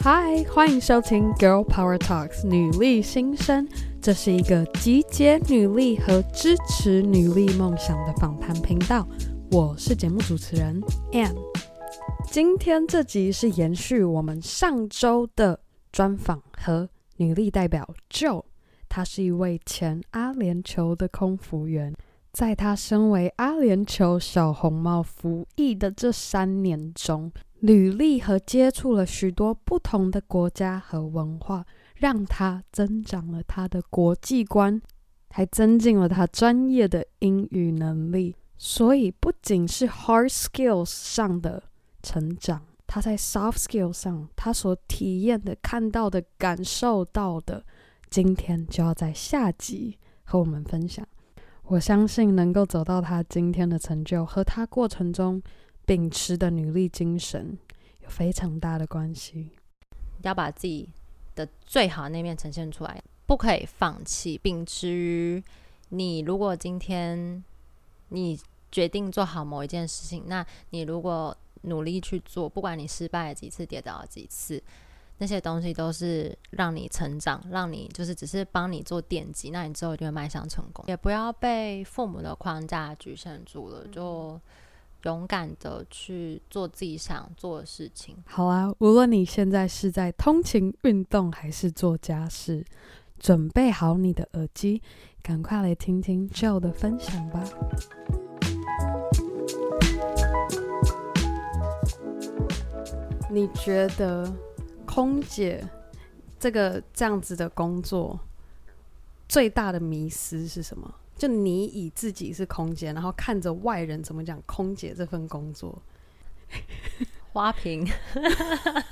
嗨，欢迎收听 Girl Power Talks 女力新生，这是一个集结女力和支持女力梦想的访谈频道。我是节目主持人 Ann。今天这集是延续我们上周的专访和女力代表 Joe，她是一位前阿联酋的空服员。在她身为阿联酋小红帽服役的这三年中，履历和接触了许多不同的国家和文化，让他增长了他的国际观，还增进了他专业的英语能力。所以，不仅是 hard skills 上的成长，他在 soft skills 上，他所体验的、看到的、感受到的，今天就要在下集和我们分享。我相信能够走到他今天的成就，和他过程中秉持的女力精神有非常大的关系。要把自己的最好的那面呈现出来，不可以放弃。秉持于你，如果今天你决定做好某一件事情，那你如果努力去做，不管你失败了几次，跌倒了几次。那些东西都是让你成长，让你就是只是帮你做奠基，那你之后就会迈向成功。也不要被父母的框架局限住了，就勇敢的去做自己想做的事情。好啊，无论你现在是在通勤、运动还是做家事，准备好你的耳机，赶快来听听 Jo 的分享吧。你觉得？空姐这个这样子的工作，最大的迷思是什么？就你以自己是空姐，然后看着外人怎么讲空姐这份工作，花瓶，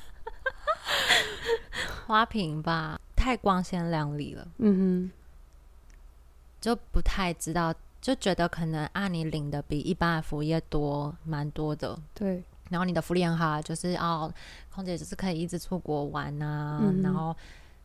花瓶吧，太光鲜亮丽了。嗯哼，就不太知道，就觉得可能啊，你领的比一般的服务业多，蛮多的。对。然后你的福利很好，就是哦，空姐就是可以一直出国玩啊，嗯、然后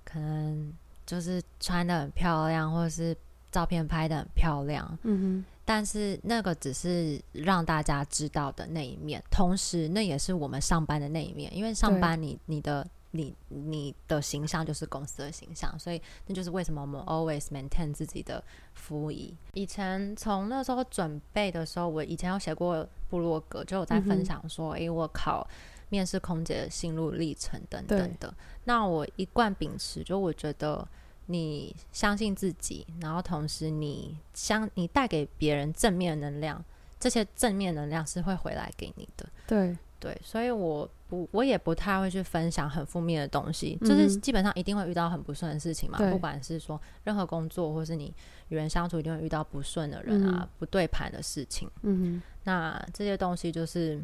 可能就是穿的很漂亮，或者是照片拍的很漂亮。嗯哼。但是那个只是让大家知道的那一面，同时那也是我们上班的那一面，因为上班你你的。你你的形象就是公司的形象，所以那就是为什么我们 always maintain 自己的服仪。以前从那时候准备的时候，我以前有写过部落格，就有在分享说，诶、嗯欸，我考面试空姐的心路历程等等的。那我一贯秉持，就我觉得你相信自己，然后同时你相你带给别人正面能量，这些正面能量是会回来给你的。对。对，所以我不，我也不太会去分享很负面的东西，就是基本上一定会遇到很不顺的事情嘛。不管是说任何工作，或是你与人相处，一定会遇到不顺的人啊，嗯、不对盘的事情。嗯，那这些东西就是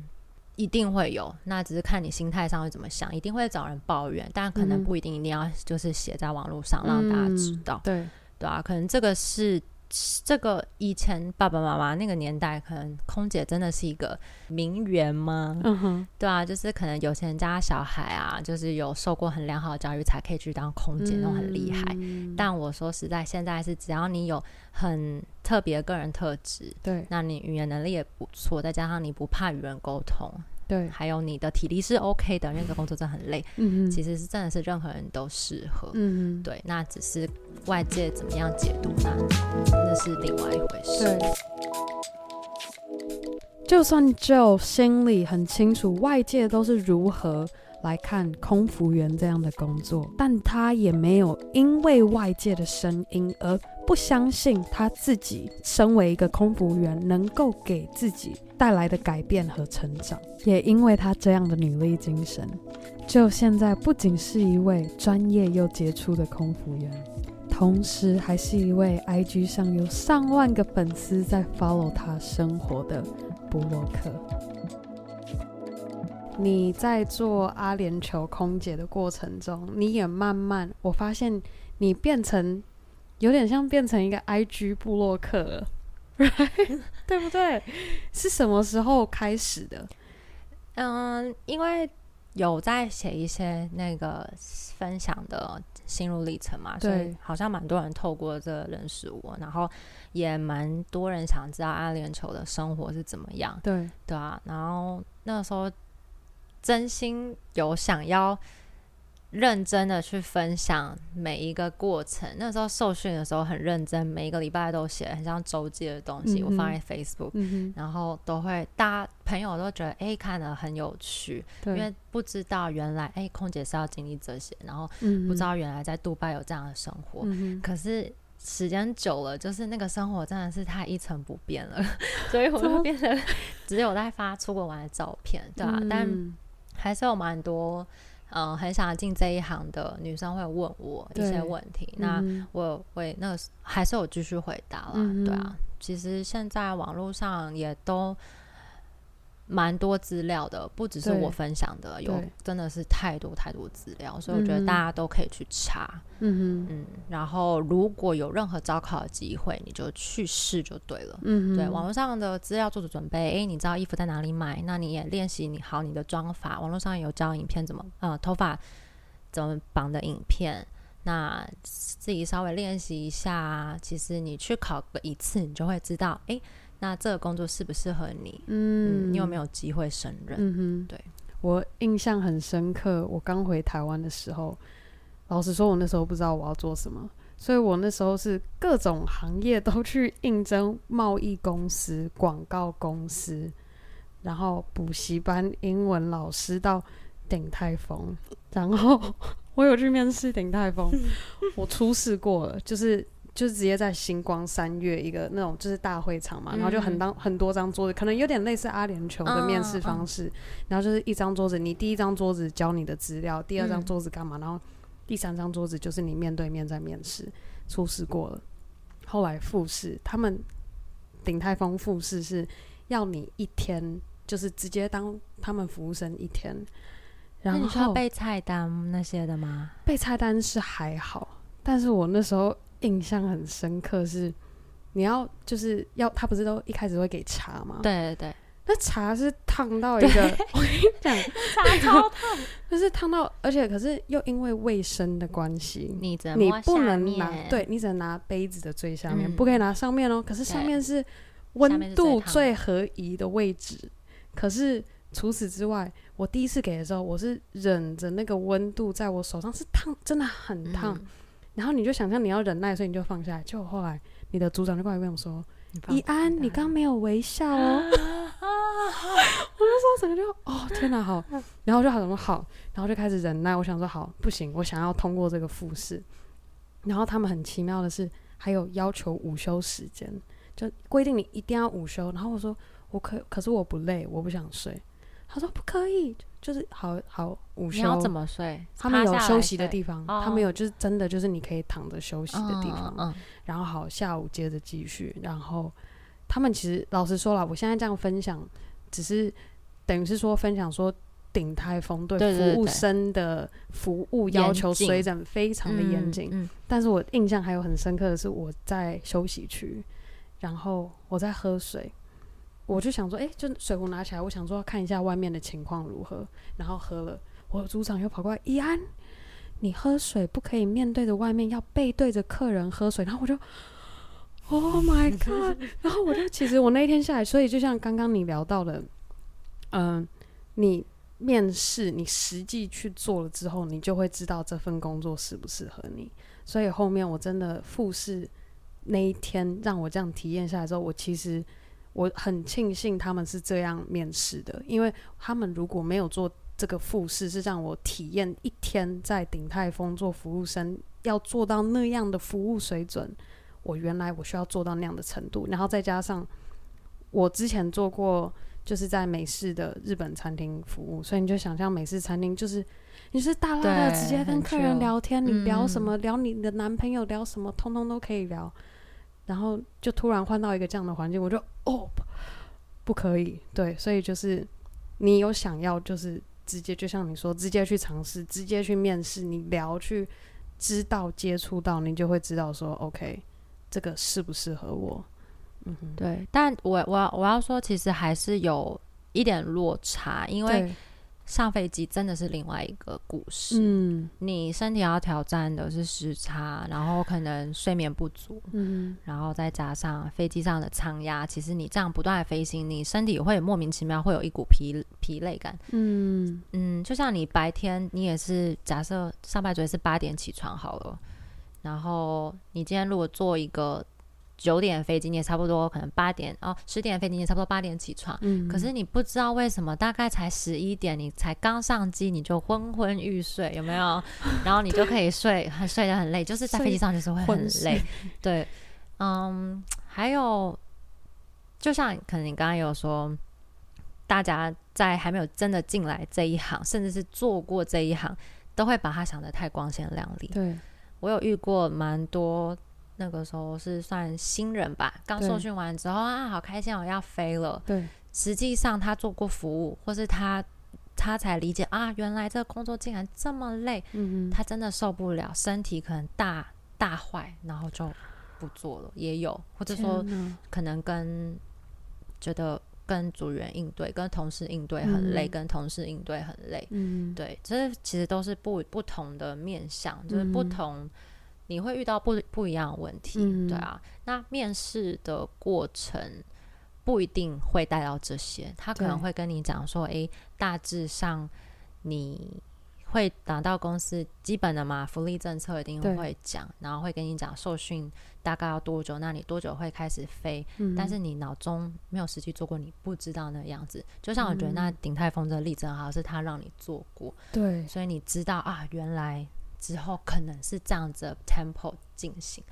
一定会有，那只是看你心态上会怎么想，一定会找人抱怨，但可能不一定一定要就是写在网络上让大家知道。嗯、对，对啊，可能这个是。这个以前爸爸妈妈那个年代，可能空姐真的是一个名媛吗？嗯哼，对啊，就是可能有钱人家小孩啊，就是有受过很良好的教育，才可以去当空姐，那种很厉害。嗯、但我说实在，现在是只要你有很特别的个人特质，对，那你语言能力也不错，再加上你不怕与人沟通。对，还有你的体力是 OK 的，因为这工作真的很累。嗯，其实是真的是任何人都适合。嗯，对，那只是外界怎么样解读那，那是另外一回事。对，就算 Joe 心里很清楚外界都是如何来看空服员这样的工作，但他也没有因为外界的声音而不相信他自己身为一个空服员能够给自己带来的改变和成长。也因为他这样的努力精神，Jo 现在不仅是一位专业又杰出的空服员，同时还是一位 IG 上有上万个粉丝在 follow 他生活的布洛克。你在做阿联酋空姐的过程中，你也慢慢，我发现你变成有点像变成一个 IG 布洛克了 对不对？是什么时候开始的？嗯，因为有在写一些那个分享的心路历程嘛，所以好像蛮多人透过这个认识我，然后也蛮多人想知道阿联酋的生活是怎么样，对对啊，然后那时候。真心有想要认真的去分享每一个过程。那时候受训的时候很认真，每一个礼拜都写很像周记的东西，嗯、我放在 Facebook，、嗯、然后都会大家朋友都觉得哎看得很有趣，因为不知道原来哎空姐是要经历这些，然后不知道原来在杜拜有这样的生活。嗯、可是时间久了，就是那个生活真的是太一成不变了，所以我就变得只有在发出国玩的照片，对啊，嗯、但还是有蛮多。嗯，很想进这一行的女生会问我一些问题，那我会那个还是有继续回答了，嗯、对啊。其实现在网络上也都。蛮多资料的，不只是我分享的，有真的是太多太多资料，所以我觉得大家都可以去查。嗯嗯，然后如果有任何招考的机会，你就去试就对了。嗯对，网络上的资料做做准备，哎，你知道衣服在哪里买，那你也练习你好你的妆法，网络上有教影片怎么呃头发怎么绑的影片，那自己稍微练习一下，其实你去考个一次，你就会知道，哎。那这个工作适不适合你？嗯，嗯，你有没有机会胜任？嗯哼，对，我印象很深刻。我刚回台湾的时候，老实说，我那时候不知道我要做什么，所以我那时候是各种行业都去应征，贸易公司、广告公司，然后补习班、英文老师到鼎泰丰，然后 我有去面试鼎泰丰，我初试过了，就是。就是直接在星光三月一个那种就是大会场嘛，嗯、然后就很当很多张桌子，可能有点类似阿联酋的面试方式。然后就是一张桌子，你第一张桌子教你的资料，第二张桌子干嘛？嗯、然后第三张桌子就是你面对面在面试。初试过了，后来复试，他们鼎泰丰复试是要你一天，就是直接当他们服务生一天。然后你需要背菜单那些的吗？背菜单是还好，但是我那时候。印象很深刻是，你要就是要他不是都一开始会给茶吗？对对对，那茶是烫到一个，我跟你讲，茶超烫，就是烫到，而且可是又因为卫生的关系，你你不能拿，对你只能拿杯子的最下面，嗯、不可以拿上面哦。可是上面是温度最合宜的位置，可是除此之外，我第一次给的时候，我是忍着那个温度在我手上是烫，真的很烫。嗯然后你就想象你要忍耐，所以你就放下来。就后来你的组长就过来跟我说：“怡安，你刚没有微笑哦。”我就说整个就哦天哪好，然后就好什么好，然后就开始忍耐。我想说好不行，我想要通过这个复试。然后他们很奇妙的是，还有要求午休时间，就规定你一定要午休。然后我说我可可是我不累，我不想睡。他说不可以。就是好好午休，你要怎么睡？他们有休息的地方，他们有就是真的就是你可以躺着休息的地方。嗯，然后好下午接着继续。然后他们其实老实说了，我现在这样分享，只是等于是说分享说顶台风对服务生的服务要求水准非常的严谨。嗯，但是我印象还有很深刻的是我在休息区，然后我在喝水。我就想说，哎、欸，就水壶拿起来，我想说看一下外面的情况如何，然后喝了。我组长又跑过来，怡安，你喝水不可以面对着外面，要背对着客人喝水。然后我就，Oh my god！然后我就其实我那一天下来，所以就像刚刚你聊到的，嗯、呃，你面试你实际去做了之后，你就会知道这份工作适不适合你。所以后面我真的复试那一天让我这样体验下来之后，我其实。我很庆幸他们是这样面试的，因为他们如果没有做这个复试，是让我体验一天在鼎泰丰做服务生要做到那样的服务水准。我原来我需要做到那样的程度，然后再加上我之前做过就是在美式的日本餐厅服务，所以你就想象美式餐厅就是你是大大的直接跟客人聊天，你聊什么、聊你的男朋友聊什么，通通都可以聊。然后就突然换到一个这样的环境，我就哦，不可以，对，所以就是你有想要，就是直接就像你说，直接去尝试，直接去面试，你聊去知道接触到，你就会知道说，OK，这个适不适合我？嗯，对。但我我我要说，其实还是有一点落差，因为上飞机真的是另外一个故事。嗯，你身体要挑战的是时差，然后可能睡眠不足，嗯，然后再加上飞机上的舱压，其实你这样不断的飞行，你身体会莫名其妙会有一股疲疲累感。嗯嗯，就像你白天你也是假设上班族是八点起床好了，然后你今天如果做一个。九点飞机，你也差不多可能八点哦，十点飞机，你也差不多八点起床。嗯，可是你不知道为什么，大概才十一点，你才刚上机，你就昏昏欲睡，有没有？然后你就可以睡，很睡得很累，就是在飞机上就是会很累。对，嗯，还有，就像可能你刚刚有说，大家在还没有真的进来这一行，甚至是做过这一行，都会把它想得太光鲜亮丽。对，我有遇过蛮多。那个时候是算新人吧，刚受训完之后啊，好开心，我要飞了。对，实际上他做过服务，或是他他才理解啊，原来这个工作竟然这么累。嗯，他真的受不了，身体可能大大坏，然后就不做了。也有，或者说可能跟觉得跟组员应对、跟同事应对很累，嗯、跟同事应对很累。嗯，对，这其实都是不不同的面向，就是不同。嗯你会遇到不不一样的问题，嗯、对啊。那面试的过程不一定会带到这些，他可能会跟你讲说，诶，大致上你会拿到公司基本的嘛，福利政策一定会讲，然后会跟你讲受训大概要多久，那你多久会开始飞？嗯、但是你脑中没有实际做过，你不知道那个样子。就像我觉得那鼎泰丰这个例子很好，是他让你做过，对，所以你知道啊，原来。之后可能是这样子的 tempo 进行。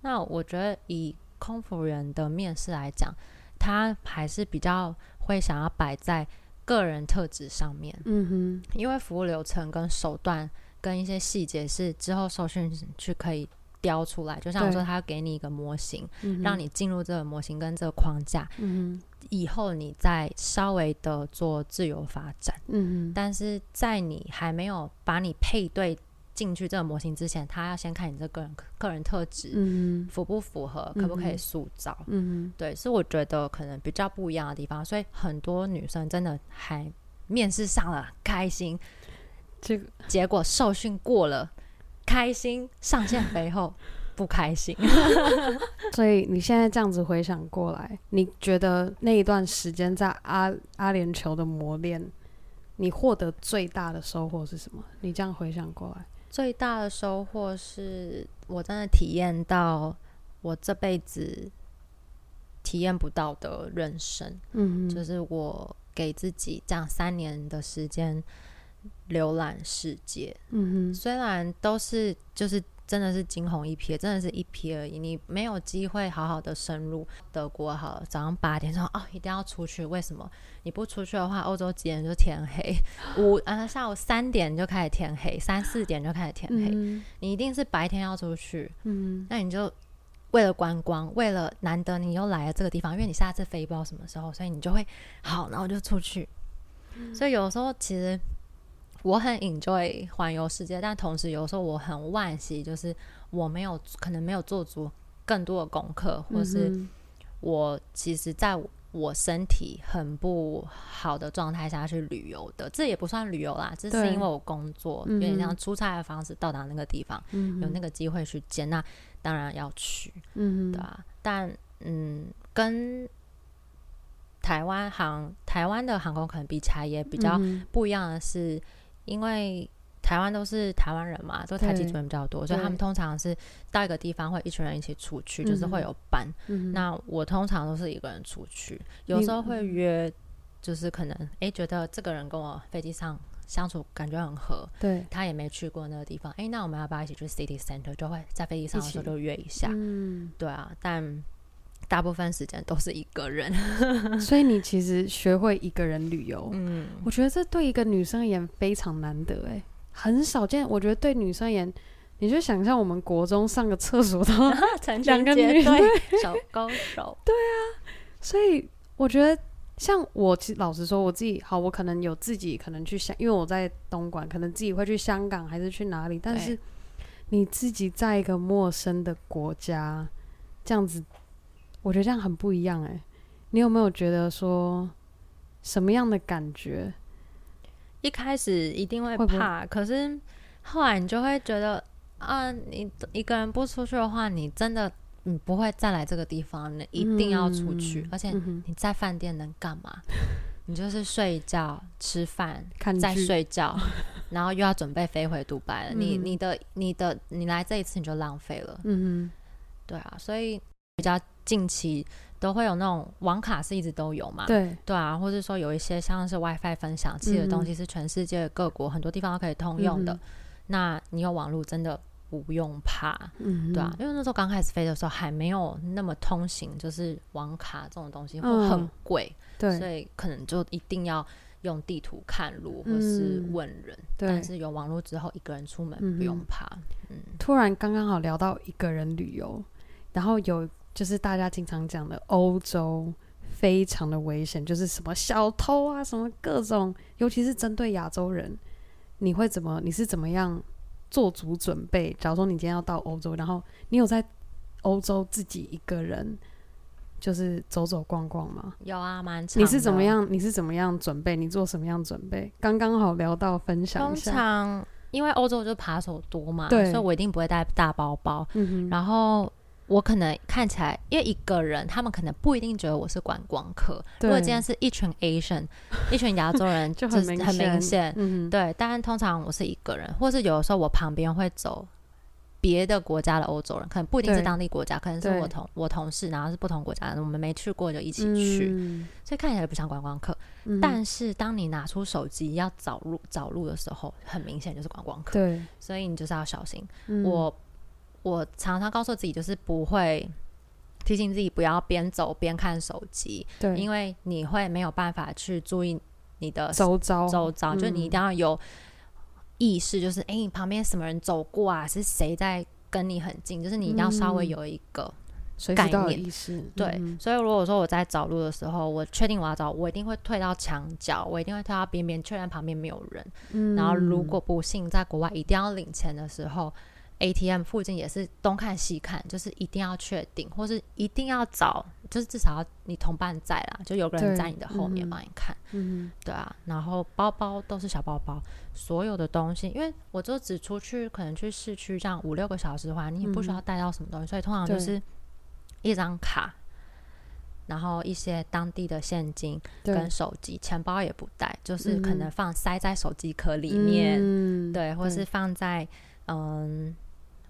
那我觉得以空服员的面试来讲，他还是比较会想要摆在个人特质上面。嗯哼，因为服务流程跟手段跟一些细节是之后受训去可以雕出来。就像我说，他给你一个模型，让你进入这个模型跟这个框架。嗯哼，以后你再稍微的做自由发展。嗯哼，但是在你还没有把你配对。进去这个模型之前，他要先看你这个人个人特质，嗯，符不符合，嗯、可不可以塑造，嗯，对，是我觉得可能比较不一样的地方。所以很多女生真的还面试上了，开心，这个结果受训过了，开心，上线背后 不开心。所以你现在这样子回想过来，你觉得那一段时间在阿阿联酋的磨练，你获得最大的收获是什么？你这样回想过来。最大的收获是我真的体验到我这辈子体验不到的人生，嗯，就是我给自己这样三年的时间浏览世界，嗯，虽然都是就是。真的是惊鸿一瞥，真的是一瞥而已。你没有机会好好的深入德国。好了，早上八点说哦，一定要出去。为什么？你不出去的话，欧洲几点就天黑？五啊，下午三点就开始天黑，三四点就开始天黑。嗯、你一定是白天要出去。嗯，那你就为了观光，为了难得你又来了这个地方，因为你下次飞不知道什么时候，所以你就会好，然后就出去。嗯、所以有时候其实。我很 enjoy 环游世界，但同时有时候我很惋惜，就是我没有可能没有做足更多的功课，或是我其实在我身体很不好的状态下去旅游的，这也不算旅游啦，这是因为我工作有点像出差的方式到达那个地方，有那个机会去见，那当然要去，嗯，对吧？但嗯，跟台湾航台湾的航空可能比起来也比较不一样的是。因为台湾都是台湾人嘛，都台籍族人比较多，所以他们通常是到一个地方会一群人一起出去，就是会有班。嗯、那我通常都是一个人出去，有时候会约，就是可能哎觉得这个人跟我飞机上相处感觉很合，对，他也没去过那个地方，哎，那我们要不要一起去 City Center？就会在飞机上的时候就约一下，嗯，对啊，但。大部分时间都是一个人，所以你其实学会一个人旅游，嗯，我觉得这对一个女生而言非常难得，哎，很少见。我觉得对女生而言，你就想象我们国中上个厕所都 两个女生手勾手，对啊。所以我觉得，像我其实老实说，我自己好，我可能有自己可能去香，因为我在东莞，可能自己会去香港还是去哪里，但是你自己在一个陌生的国家这样子。我觉得这样很不一样哎，你有没有觉得说什么样的感觉？一开始一定会怕，会可是后来你就会觉得啊，你一个人不出去的话，你真的你不会再来这个地方，你一定要出去，嗯、而且你在饭店能干嘛？嗯、你就是睡觉、吃饭、看剧再睡觉，然后又要准备飞回杜拜了。嗯、你你的你的你来这一次你就浪费了。嗯哼，对啊，所以比较近期。都会有那种网卡是一直都有嘛？对对啊，或者说有一些像是 WiFi 分享器的东西，是全世界各国很多地方都可以通用的。嗯、那你有网络真的不用怕，嗯、对啊，因为那时候刚开始飞的时候还没有那么通行，就是网卡这种东西会很贵，嗯、对，所以可能就一定要用地图看路或是问人。嗯、但是有网络之后，一个人出门不用怕。嗯，嗯突然刚刚好聊到一个人旅游，然后有。就是大家经常讲的欧洲非常的危险，就是什么小偷啊，什么各种，尤其是针对亚洲人，你会怎么？你是怎么样做足准备？假如说你今天要到欧洲，然后你有在欧洲自己一个人就是走走逛逛吗？有啊，蛮。你是怎么样？你是怎么样准备？你做什么样准备？刚刚好聊到分享一下。通常因为欧洲就扒手多嘛，对所以我一定不会带大包包。嗯哼，然后。我可能看起来，因为一个人，他们可能不一定觉得我是观光客。对如果今天是一群 Asian，一群亚洲人，就很明显。嗯、对，但通常我是一个人，或是有的时候我旁边会走别的国家的欧洲人，可能不一定是当地国家，可能是我同我同事，然后是不同国家的，我们没去过就一起去，嗯、所以看起来不像观光客。嗯、但是当你拿出手机要找路找路的时候，很明显就是观光客。对，所以你就是要小心。嗯、我。我常常告诉自己，就是不会提醒自己不要边走边看手机，对，因为你会没有办法去注意你的周遭，周遭，就你一定要有意识，就是哎，你旁边什么人走过啊？是谁在跟你很近？就是你一定要稍微有一个概念，对。所以如果说我在找路的时候，我确定我要找，我一定会退到墙角，我一定会退到边边，确认旁边没有人。然后如果不幸在国外一定要领钱的时候。ATM 附近也是东看西看，就是一定要确定，或是一定要找，就是至少要你同伴在啦，就有个人在你的后面帮你看。嗯，对啊。然后包包都是小包包，所有的东西，因为我就只出去可能去市区这样五六个小时的话，你也不需要带到什么东西，嗯、所以通常就是一张卡，然后一些当地的现金跟手机，钱包也不带，就是可能放塞在手机壳里面，嗯、对，或是放在嗯。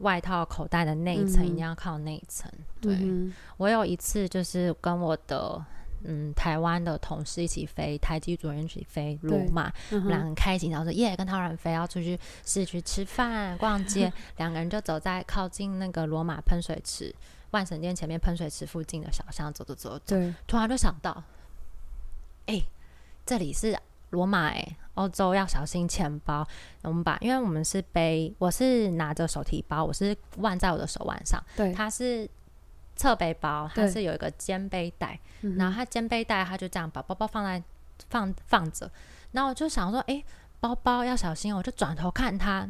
外套口袋的那一层、嗯、一定要靠那一层。对，嗯、我有一次就是跟我的嗯台湾的同事一起飞台机组人一起飞罗马，我们俩很开心，然后说耶，跟他人飞要出去市区吃饭逛街，两个人就走在靠近那个罗马喷水池万神殿前面喷水池附近的小巷走走走走，对，突然就想到，哎、欸，这里是。罗马诶，欧洲要小心钱包。我们把，因为我们是背，我是拿着手提包，我是腕在我的手腕上。对，它是侧背包，它是有一个肩背带。对然后它肩背带，它就这样把包包放在放放着。然后我就想说，哎，包包要小心，我就转头看它，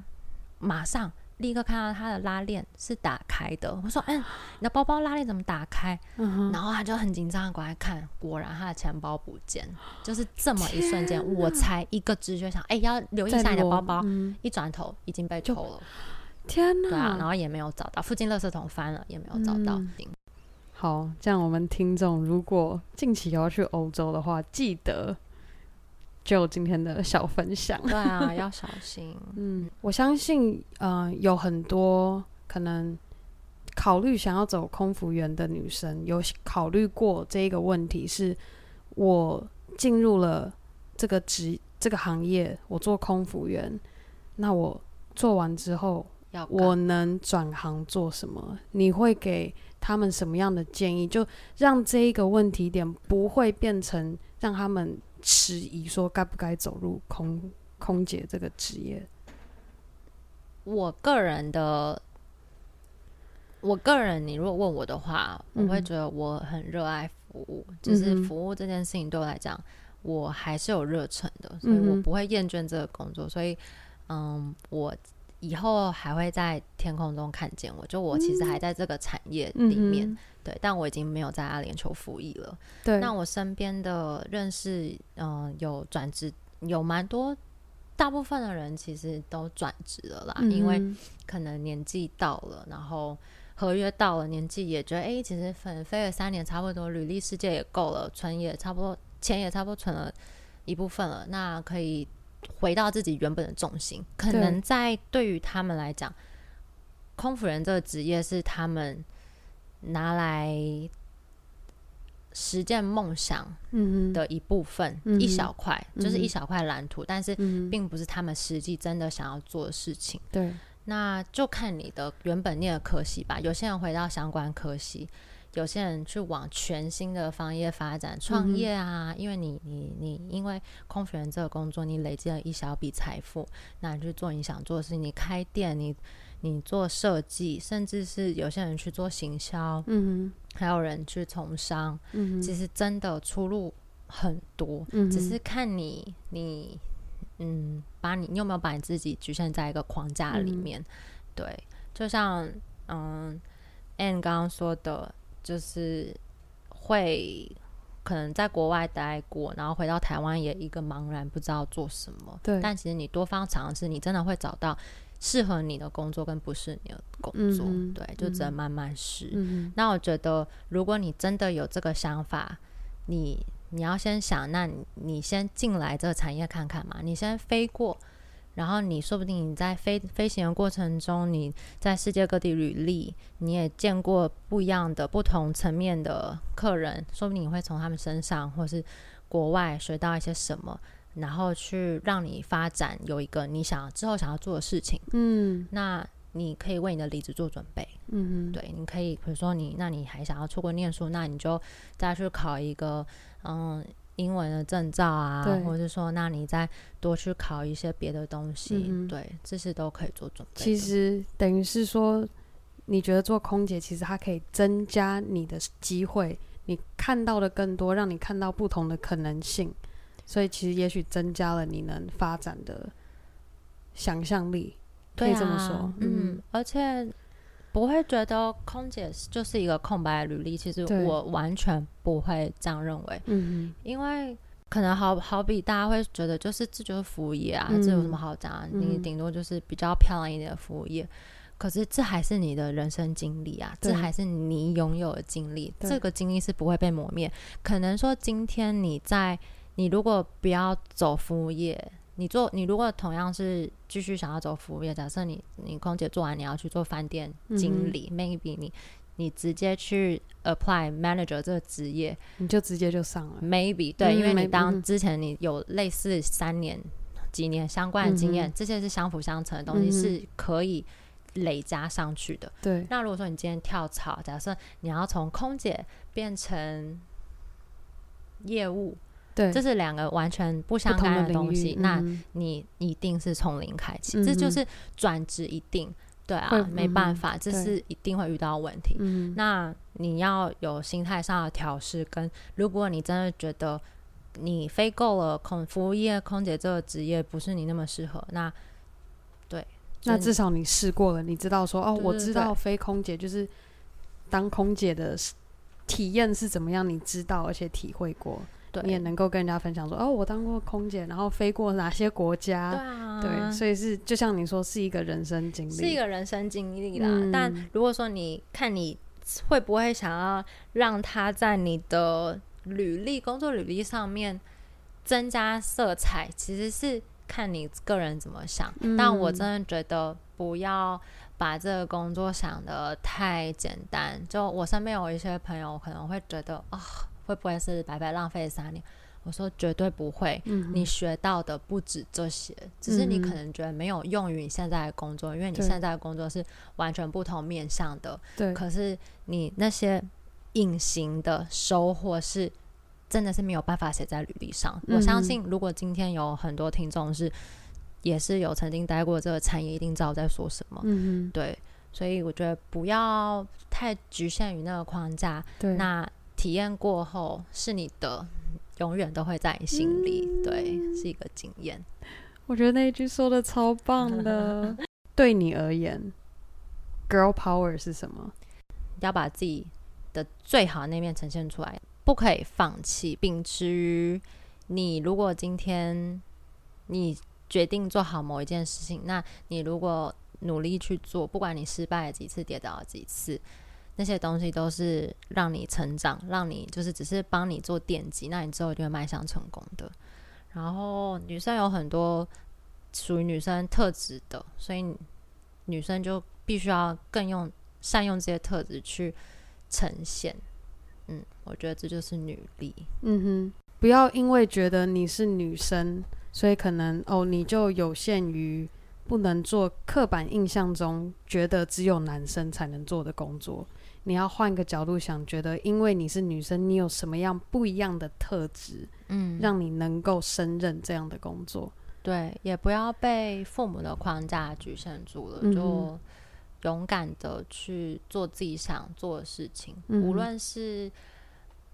马上。立刻看到他的拉链是打开的，我说：“嗯，你的包包拉链怎么打开？”嗯、然后他就很紧张的过来看，果然他的钱包不见，就是这么一瞬间，我才一个直觉想：“哎，要留意一下你的包包。嗯”一转头已经被偷了，天哪！对啊，然后也没有找到，附近垃圾桶翻了也没有找到。嗯、好，这样我们听众如果近期要去欧洲的话，记得。就今天的小分享，对啊，要小心。嗯，我相信，呃，有很多可能考虑想要走空服员的女生，有考虑过这一个问题：是我进入了这个职这个行业，我做空服员，那我做完之后，要我能转行做什么？你会给他们什么样的建议？就让这一个问题点不会变成让他们。迟疑说该不该走入空空姐这个职业？我个人的，我个人，你如果问我的话，嗯、我会觉得我很热爱服务，就是服务这件事情对我来讲，我还是有热忱的，所以我不会厌倦这个工作。所以，嗯，我以后还会在天空中看见我，就我其实还在这个产业里面。嗯对，但我已经没有在阿联酋服役了。对，那我身边的认识，嗯、呃，有转职，有蛮多大部分的人其实都转职了啦，嗯、因为可能年纪到了，然后合约到了，年纪也觉得，哎、欸，其实粉飞了三年差不多，履历世界也够了，存也差不多，钱也差不多存了一部分了，那可以回到自己原本的重心。可能在对于他们来讲，空服人这个职业是他们拿来。实践梦想的一部分，嗯、一小块、嗯、就是一小块蓝图，嗯、但是并不是他们实际真的想要做的事情。对，那就看你的原本念的科系吧。有些人回到相关科系，有些人去往全新的行业发展，创业啊。嗯、因为你你你，因为空服员这个工作，你累积了一小笔财富，那你去做你想做的事情，你开店，你。你做设计，甚至是有些人去做行销，嗯，还有人去从商，嗯，其实真的出路很多，嗯，只是看你你嗯，把你你有没有把你自己局限在一个框架里面，嗯、对，就像嗯，Anne 刚刚说的，就是会可能在国外待过，然后回到台湾也一个茫然不知道做什么，对，但其实你多方尝试，你真的会找到。适合你的工作跟不是你的工作，嗯、对，就只能慢慢试。嗯、那我觉得，如果你真的有这个想法，你你要先想，那你，你先进来这个产业看看嘛。你先飞过，然后你说不定你在飞飞行的过程中，你在世界各地履历，你也见过不一样的、不同层面的客人，说不定你会从他们身上或是国外学到一些什么。然后去让你发展有一个你想之后想要做的事情，嗯，那你可以为你的离职做准备，嗯哼，对，你可以比如说你，那你还想要出国念书，那你就再去考一个嗯英文的证照啊，或者是说，那你再多去考一些别的东西，嗯、对，这些都可以做准备。其实等于是说，你觉得做空姐其实它可以增加你的机会，你看到的更多，让你看到不同的可能性。所以其实也许增加了你能发展的想象力，可以这么说。啊、嗯，而且不会觉得空姐就是一个空白的履历。其实我完全不会这样认为。嗯，因为可能好好比大家会觉得，就是这就是服务业啊，嗯、这有什么好讲？嗯、你顶多就是比较漂亮一点的服务业。可是这还是你的人生经历啊，这还是你拥有的经历。这个经历是不会被磨灭。可能说今天你在。你如果不要走服务业，你做你如果同样是继续想要走服务业，假设你你空姐做完，你要去做饭店经理，嗯，maybe 你你直接去 apply manager 这个职业，你就直接就上了，maybe 对，嗯，因为你当之前你有类似三年几年相关的经验，嗯，这些是相辅相成的东西，嗯，是可以累加上去的。对，那如果说你今天跳槽，假设你要从空姐变成业务。对，这是两个完全不相干的东西。那你一定是从零开始，嗯、这就是转职一定对啊，没办法，嗯、这是一定会遇到问题。对那你要有心态上的调试，跟如果你真的觉得你飞够了空服务业空姐这个职业不是你那么适合，那对，那至少你试过了，你知道说哦，我知道飞空姐就是当空姐的体验是怎么样，你知道而且体会过。对你也能够跟人家分享说，哦，我当过空姐，然后飞过哪些国家？对啊，对，所以是就像你说，是一个人生经历，是一个人生经历啦。嗯、但如果说你看你会不会想要让他在你的履历、工作履历上面增加色彩，其实是看你个人怎么想。嗯、但我真的觉得不要把这个工作想得太简单。就我身边有一些朋友可能会觉得啊。哦会不会是白白浪费三年？我说绝对不会。嗯、你学到的不止这些，只是你可能觉得没有用于你现在的工作，嗯、因为你现在的工作是完全不同面向的。对。可是你那些隐形的收获是真的是没有办法写在履历上。嗯、我相信，如果今天有很多听众是也是有曾经待过这个产业，一定知道我在说什么。嗯哼对。所以我觉得不要太局限于那个框架。对。那。体验过后是你的，永远都会在你心里。嗯、对，是一个经验。我觉得那一句说的超棒的。对你而言，girl power 是什么？要把自己的最好的那面呈现出来，不可以放弃。秉持于你，如果今天你决定做好某一件事情，那你如果努力去做，不管你失败了几次，跌倒了几次，那些东西都是让你成长，让你就是只是帮你做奠基，那你之后一定会迈向成功的。然后女生有很多属于女生特质的，所以女生就必须要更用善用这些特质去呈现。嗯，我觉得这就是女力。嗯哼，不要因为觉得你是女生，所以可能哦，你就有限于。不能做刻板印象中觉得只有男生才能做的工作。你要换个角度想，觉得因为你是女生，你有什么样不一样的特质，嗯，让你能够胜任这样的工作。对，也不要被父母的框架局限住了，嗯、就勇敢的去做自己想做的事情，嗯、无论是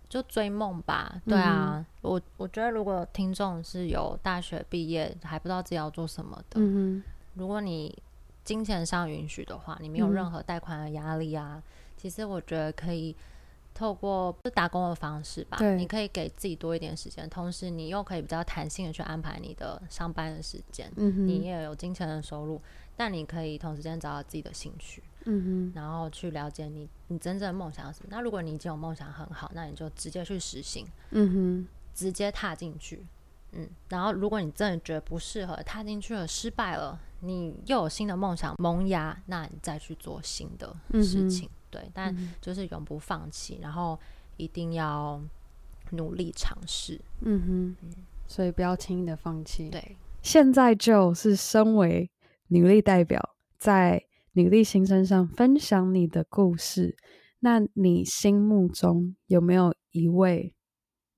就追梦吧。对啊，嗯、我我觉得如果听众是有大学毕业还不知道自己要做什么的，嗯如果你金钱上允许的话，你没有任何贷款的压力啊，嗯、其实我觉得可以透过就打工的方式吧，你可以给自己多一点时间，同时你又可以比较弹性的去安排你的上班的时间，你也有金钱的收入，但你可以同时间找到自己的兴趣，嗯哼，然后去了解你你真正的梦想是什么。那如果你已经有梦想很好，那你就直接去实行，嗯哼，直接踏进去。嗯，然后如果你真的觉得不适合，踏进去了失败了，你又有新的梦想萌芽，那你再去做新的事情，对，但就是永不放弃，然后一定要努力尝试，嗯哼，嗯，所以不要轻易的放弃。对，现在就是身为女力代表，在女力新生上分享你的故事，那你心目中有没有一位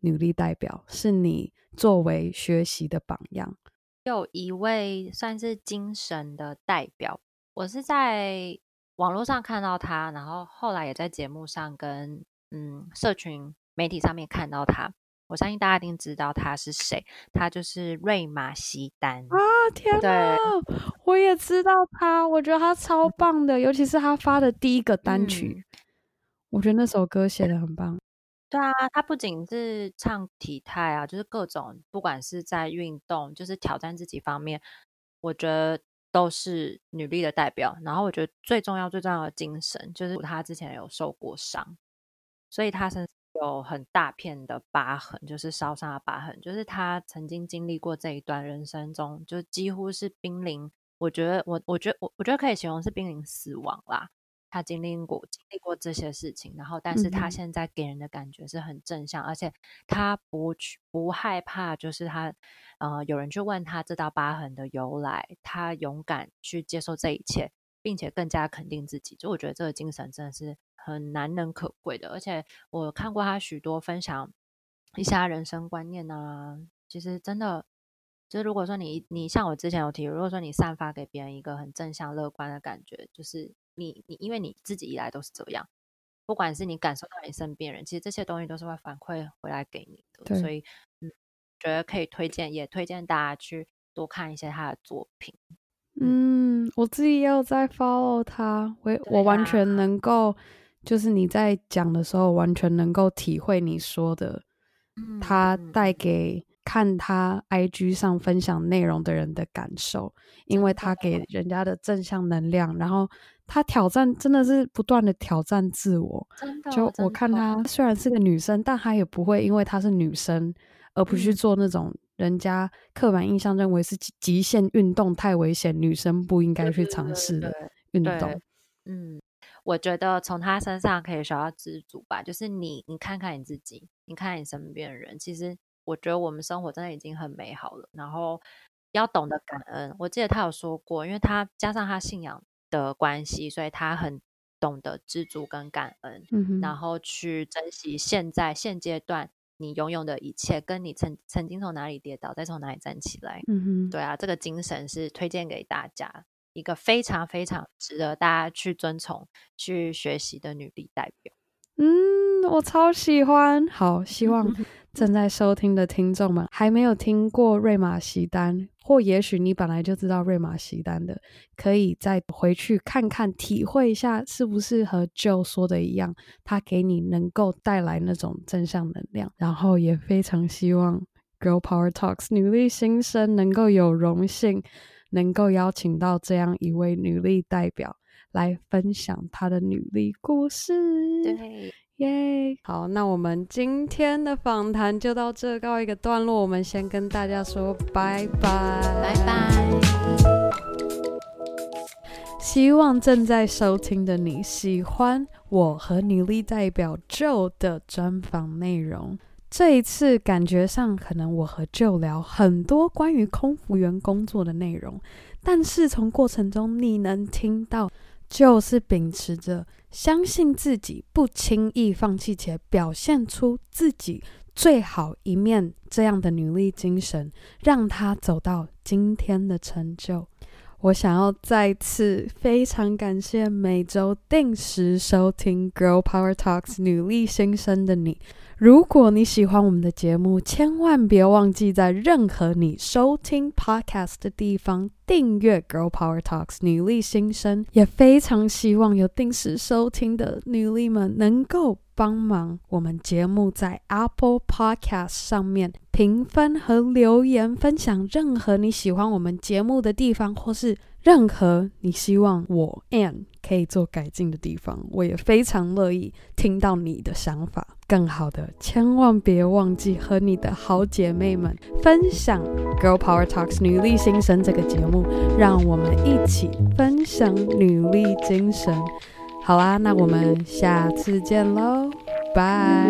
女力代表是你作为学习的榜样，有一位算是精神的代表。我是在网络上看到他，然后后来也在节目上跟嗯社群媒体上面看到他。我相信大家一定知道他是谁，他就是瑞玛西丹啊！天哪，我也知道他，我觉得他超棒的，尤其是他发的第一个单曲，嗯、我觉得那首歌写的很棒。对啊，他不仅是唱体态啊，就是各种，不管是在运动，就是挑战自己方面，我觉得都是女力的代表。然后我觉得最重要、最重要的精神，就是她之前有受过伤，所以她身上有很大片的疤痕，就是烧伤的疤痕，就是她曾经经历过这一段人生中，就几乎是濒临，我觉得我我觉得我我觉得可以形容是濒临死亡啦。他经历过经历过这些事情，然后，但是他现在给人的感觉是很正向，嗯、而且他不去不害怕，就是他，呃，有人去问他这道疤痕的由来，他勇敢去接受这一切，并且更加肯定自己。就我觉得这个精神真的是很难能可贵的。而且我看过他许多分享一下人生观念啊，其实真的，就是如果说你你像我之前有提，如果说你散发给别人一个很正向乐观的感觉，就是。你你因为你自己以来都是这样，不管是你感受到你身边人，其实这些东西都是会反馈回来给你的，所以嗯，觉得可以推荐，也推荐大家去多看一些他的作品。嗯，我自己也有在 follow 他，我、啊、我完全。能够，就是你在讲的时候，完全能够体会你说的，嗯、他带给看他 IG 上分享内容的人的感受，因为他。给人家的正向能量，然后。他挑战真的是不断的挑战自我，真的。就我看他虽然是个女生，但她也不会因为她是女生而不去做那种人家刻板印象认为是极限运动太危险，女生不应该去尝试的运动。嗯，我觉得从他身上可以学到知足吧。就是你，你看看你自己，你看看你身边的人，其实我觉得我们生活真的已经很美好了。然后要懂得感恩。我记得他有说过，因为他加上他信仰。的关系，所以他很懂得知足跟感恩，嗯、然后去珍惜现在现阶段你拥有的一切，跟你曾曾经从哪里跌倒，再从哪里站起来。嗯哼，对啊，这个精神是推荐给大家，一个非常非常值得大家去遵从、去学习的女力代表。嗯，我超喜欢。好，希望 正在收听的听众们还没有听过瑞玛席丹，或也许你本来就知道瑞玛席丹的，可以再回去看看，体会一下是不是和 Joe 说的一样，他给你能够带来那种正向能量。然后也非常希望 Girl Power Talks 女力新生能够有荣幸能够邀请到这样一位女力代表来分享她的女力故事。对，耶、yeah！好，那我们今天的访谈就到这告一个段落，我们先跟大家说拜拜，拜拜。希望正在收听的你喜欢我和女力代表 Joe 的专访内容。这一次感觉上，可能我和 Joe 聊很多关于空服员工作的内容，但是从过程中你能听到，Joe 是秉持着相信自己、不轻易放弃且表现出自己最好一面这样的努力精神，让他走到今天的成就。我想要再次非常感谢每周定时收听《Girl Power Talks》女力新生的你。如果你喜欢我们的节目，千万别忘记在任何你收听 Podcast 的地方订阅《Girl Power Talks》女力新生。也非常希望有定时收听的女力们能够帮忙我们节目在 Apple Podcast 上面。评分和留言，分享任何你喜欢我们节目的地方，或是任何你希望我 Ann 可以做改进的地方，我也非常乐意听到你的想法。更好的，千万别忘记和你的好姐妹们分享《Girl Power Talks》女力新生这个节目，让我们一起分享女力精神。好啦，那我们下次见喽，拜。